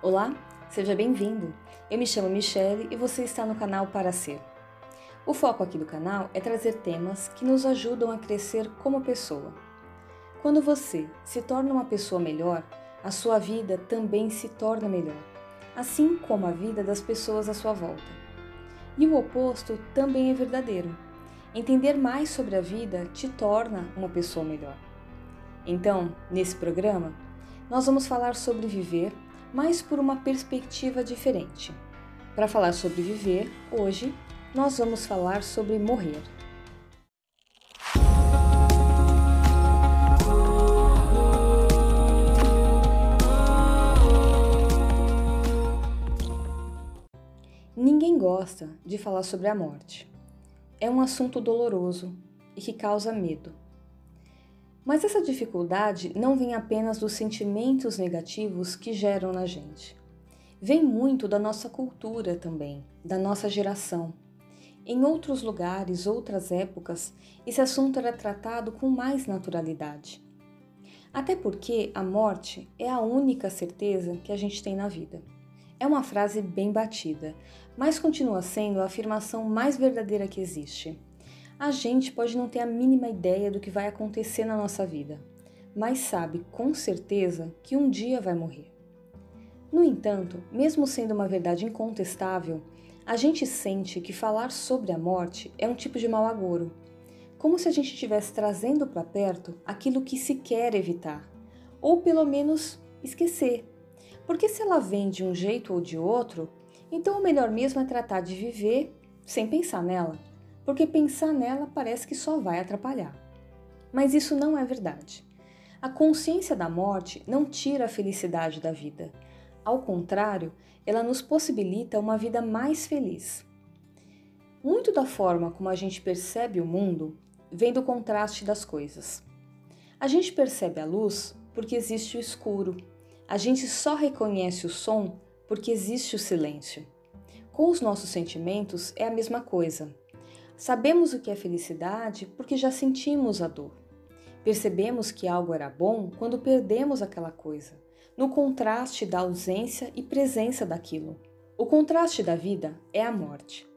Olá, seja bem-vindo. Eu me chamo Michele e você está no canal Para Ser. O foco aqui do canal é trazer temas que nos ajudam a crescer como pessoa. Quando você se torna uma pessoa melhor, a sua vida também se torna melhor, assim como a vida das pessoas à sua volta. E o oposto também é verdadeiro. Entender mais sobre a vida te torna uma pessoa melhor. Então, nesse programa, nós vamos falar sobre viver mas por uma perspectiva diferente. Para falar sobre viver, hoje nós vamos falar sobre morrer. Ninguém gosta de falar sobre a morte. É um assunto doloroso e que causa medo. Mas essa dificuldade não vem apenas dos sentimentos negativos que geram na gente. Vem muito da nossa cultura também, da nossa geração. Em outros lugares, outras épocas, esse assunto era tratado com mais naturalidade. Até porque a morte é a única certeza que a gente tem na vida. É uma frase bem batida, mas continua sendo a afirmação mais verdadeira que existe. A gente pode não ter a mínima ideia do que vai acontecer na nossa vida, mas sabe com certeza que um dia vai morrer. No entanto, mesmo sendo uma verdade incontestável, a gente sente que falar sobre a morte é um tipo de mau agouro, como se a gente estivesse trazendo para perto aquilo que se quer evitar, ou pelo menos esquecer. Porque se ela vem de um jeito ou de outro, então o melhor mesmo é tratar de viver sem pensar nela porque pensar nela parece que só vai atrapalhar. Mas isso não é verdade. A consciência da morte não tira a felicidade da vida. Ao contrário, ela nos possibilita uma vida mais feliz. Muito da forma como a gente percebe o mundo vem do contraste das coisas. A gente percebe a luz porque existe o escuro. A gente só reconhece o som porque existe o silêncio. Com os nossos sentimentos é a mesma coisa. Sabemos o que é felicidade porque já sentimos a dor. Percebemos que algo era bom quando perdemos aquela coisa, no contraste da ausência e presença daquilo. O contraste da vida é a morte.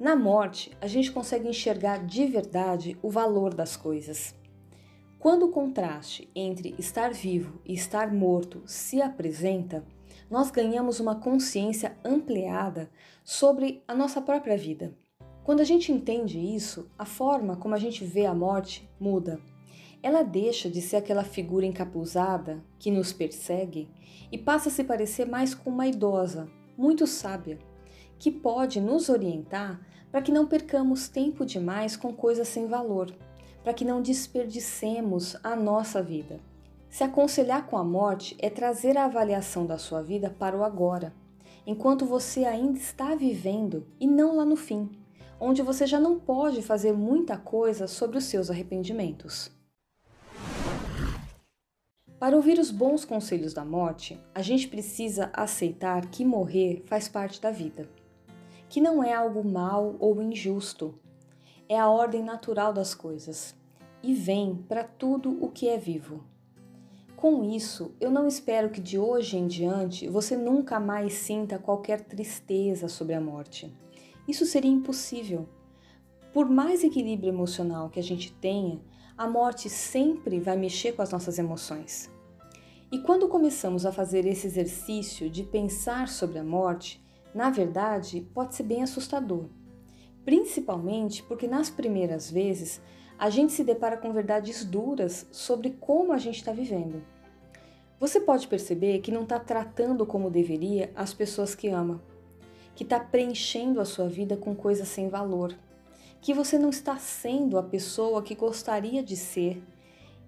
Na morte, a gente consegue enxergar de verdade o valor das coisas. Quando o contraste entre estar vivo e estar morto se apresenta, nós ganhamos uma consciência ampliada sobre a nossa própria vida. Quando a gente entende isso, a forma como a gente vê a morte muda. Ela deixa de ser aquela figura encapuzada que nos persegue e passa a se parecer mais com uma idosa, muito sábia, que pode nos orientar para que não percamos tempo demais com coisas sem valor, para que não desperdicemos a nossa vida. Se aconselhar com a morte é trazer a avaliação da sua vida para o agora, enquanto você ainda está vivendo e não lá no fim onde você já não pode fazer muita coisa sobre os seus arrependimentos. Para ouvir os bons conselhos da morte, a gente precisa aceitar que morrer faz parte da vida, que não é algo mal ou injusto, é a ordem natural das coisas e vem para tudo o que é vivo. Com isso, eu não espero que de hoje em diante você nunca mais sinta qualquer tristeza sobre a morte. Isso seria impossível. Por mais equilíbrio emocional que a gente tenha, a morte sempre vai mexer com as nossas emoções. E quando começamos a fazer esse exercício de pensar sobre a morte, na verdade pode ser bem assustador. Principalmente porque nas primeiras vezes a gente se depara com verdades duras sobre como a gente está vivendo. Você pode perceber que não está tratando como deveria as pessoas que ama que está preenchendo a sua vida com coisas sem valor, que você não está sendo a pessoa que gostaria de ser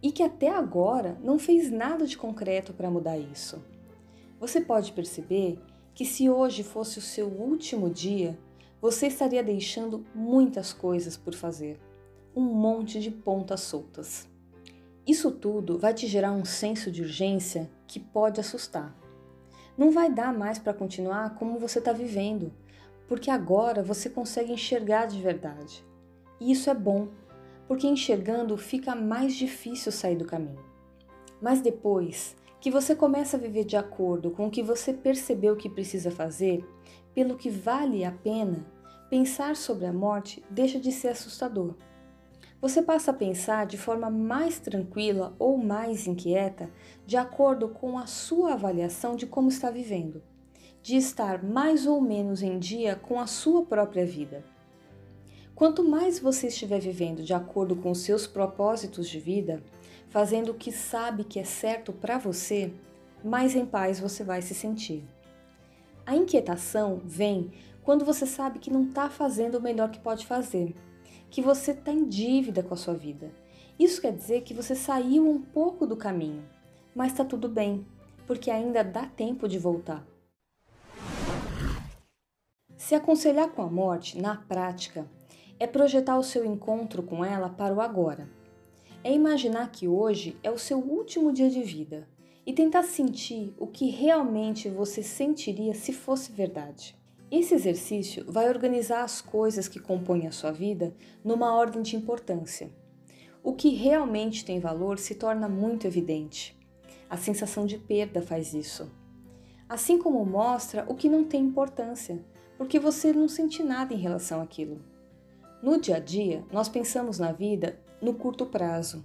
e que até agora não fez nada de concreto para mudar isso. Você pode perceber que se hoje fosse o seu último dia, você estaria deixando muitas coisas por fazer, um monte de pontas soltas. Isso tudo vai te gerar um senso de urgência que pode assustar. Não vai dar mais para continuar como você está vivendo, porque agora você consegue enxergar de verdade. E isso é bom, porque enxergando fica mais difícil sair do caminho. Mas depois, que você começa a viver de acordo com o que você percebeu que precisa fazer, pelo que vale a pena, pensar sobre a morte deixa de ser assustador. Você passa a pensar de forma mais tranquila ou mais inquieta, de acordo com a sua avaliação de como está vivendo, de estar mais ou menos em dia com a sua própria vida. Quanto mais você estiver vivendo de acordo com os seus propósitos de vida, fazendo o que sabe que é certo para você, mais em paz você vai se sentir. A inquietação vem quando você sabe que não está fazendo o melhor que pode fazer que você está em dívida com a sua vida. Isso quer dizer que você saiu um pouco do caminho, mas está tudo bem, porque ainda dá tempo de voltar. Se aconselhar com a morte, na prática, é projetar o seu encontro com ela para o agora. É imaginar que hoje é o seu último dia de vida e tentar sentir o que realmente você sentiria se fosse verdade. Esse exercício vai organizar as coisas que compõem a sua vida numa ordem de importância. O que realmente tem valor se torna muito evidente. A sensação de perda faz isso. Assim como mostra o que não tem importância, porque você não sente nada em relação àquilo. No dia a dia, nós pensamos na vida no curto prazo,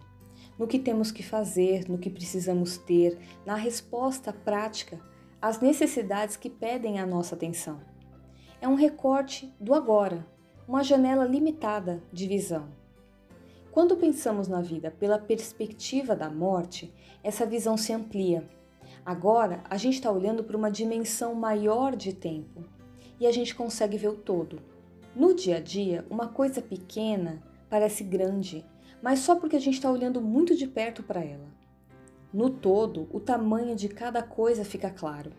no que temos que fazer, no que precisamos ter, na resposta prática às necessidades que pedem a nossa atenção é um recorte do agora, uma janela limitada de visão. Quando pensamos na vida pela perspectiva da morte, essa visão se amplia. Agora a gente está olhando para uma dimensão maior de tempo e a gente consegue ver o todo. No dia a dia, uma coisa pequena parece grande, mas só porque a gente está olhando muito de perto para ela. No todo, o tamanho de cada coisa fica claro.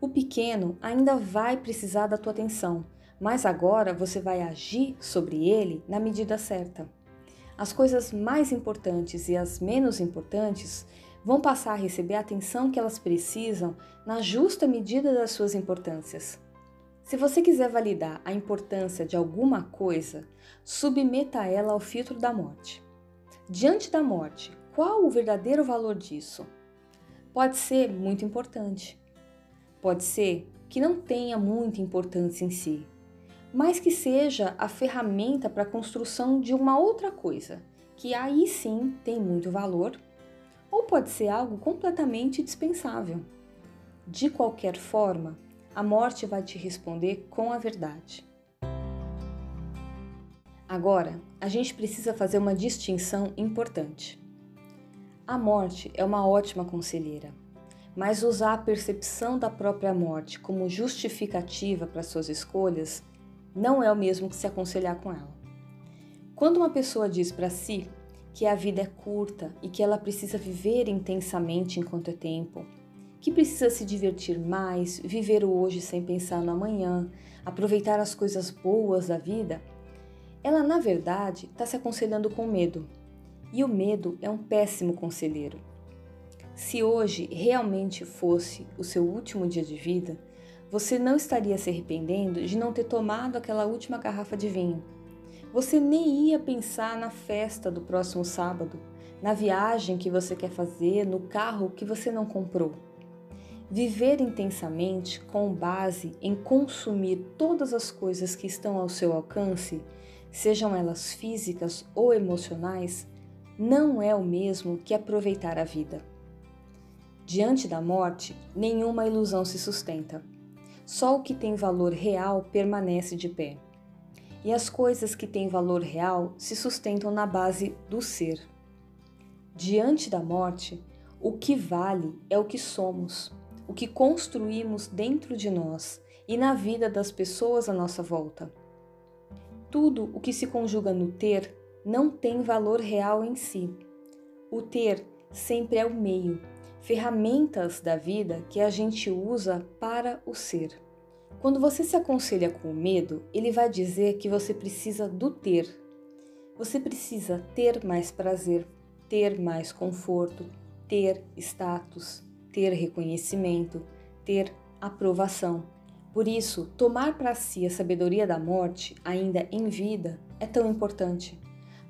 O pequeno ainda vai precisar da tua atenção, mas agora você vai agir sobre ele na medida certa. As coisas mais importantes e as menos importantes vão passar a receber a atenção que elas precisam na justa medida das suas importâncias. Se você quiser validar a importância de alguma coisa, submeta ela ao filtro da morte. Diante da morte, qual o verdadeiro valor disso? Pode ser muito importante, Pode ser que não tenha muita importância em si, mas que seja a ferramenta para a construção de uma outra coisa, que aí sim tem muito valor, ou pode ser algo completamente dispensável. De qualquer forma, a morte vai te responder com a verdade. Agora, a gente precisa fazer uma distinção importante. A morte é uma ótima conselheira mas usar a percepção da própria morte como justificativa para suas escolhas não é o mesmo que se aconselhar com ela. Quando uma pessoa diz para si que a vida é curta e que ela precisa viver intensamente enquanto é tempo, que precisa se divertir mais, viver o hoje sem pensar no amanhã, aproveitar as coisas boas da vida, ela na verdade está se aconselhando com medo. E o medo é um péssimo conselheiro. Se hoje realmente fosse o seu último dia de vida, você não estaria se arrependendo de não ter tomado aquela última garrafa de vinho. Você nem ia pensar na festa do próximo sábado, na viagem que você quer fazer, no carro que você não comprou. Viver intensamente com base em consumir todas as coisas que estão ao seu alcance, sejam elas físicas ou emocionais, não é o mesmo que aproveitar a vida. Diante da morte, nenhuma ilusão se sustenta. Só o que tem valor real permanece de pé. E as coisas que têm valor real se sustentam na base do ser. Diante da morte, o que vale é o que somos, o que construímos dentro de nós e na vida das pessoas à nossa volta. Tudo o que se conjuga no ter não tem valor real em si. O ter sempre é o meio ferramentas da vida que a gente usa para o ser. Quando você se aconselha com o medo, ele vai dizer que você precisa do ter. Você precisa ter mais prazer, ter mais conforto, ter status, ter reconhecimento, ter aprovação. Por isso, tomar para si a sabedoria da morte, ainda em vida, é tão importante,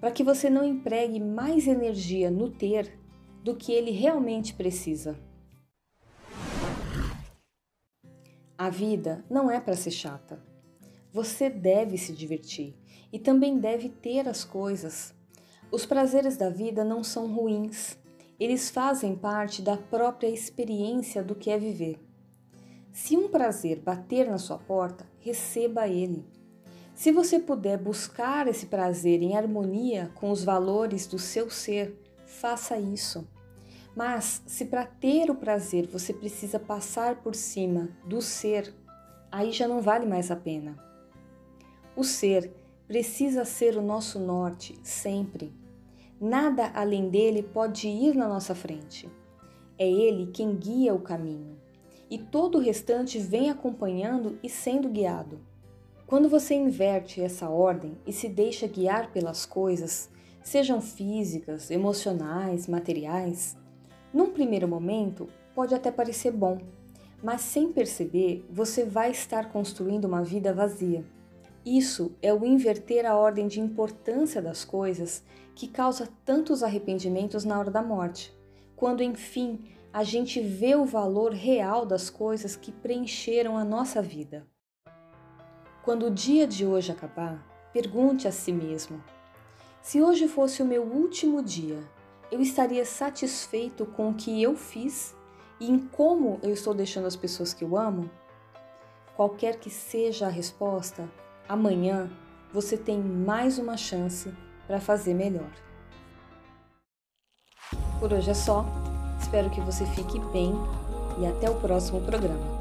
para que você não empregue mais energia no ter do que ele realmente precisa. A vida não é para ser chata. Você deve se divertir e também deve ter as coisas. Os prazeres da vida não são ruins, eles fazem parte da própria experiência do que é viver. Se um prazer bater na sua porta, receba ele. Se você puder buscar esse prazer em harmonia com os valores do seu ser, faça isso. Mas se para ter o prazer você precisa passar por cima do ser, aí já não vale mais a pena. O ser precisa ser o nosso norte sempre. Nada além dele pode ir na nossa frente. É ele quem guia o caminho e todo o restante vem acompanhando e sendo guiado. Quando você inverte essa ordem e se deixa guiar pelas coisas, sejam físicas, emocionais, materiais, num primeiro momento pode até parecer bom, mas sem perceber você vai estar construindo uma vida vazia. Isso é o inverter a ordem de importância das coisas que causa tantos arrependimentos na hora da morte, quando enfim a gente vê o valor real das coisas que preencheram a nossa vida. Quando o dia de hoje acabar, pergunte a si mesmo: se hoje fosse o meu último dia, eu estaria satisfeito com o que eu fiz e em como eu estou deixando as pessoas que eu amo? Qualquer que seja a resposta, amanhã você tem mais uma chance para fazer melhor. Por hoje é só. Espero que você fique bem e até o próximo programa.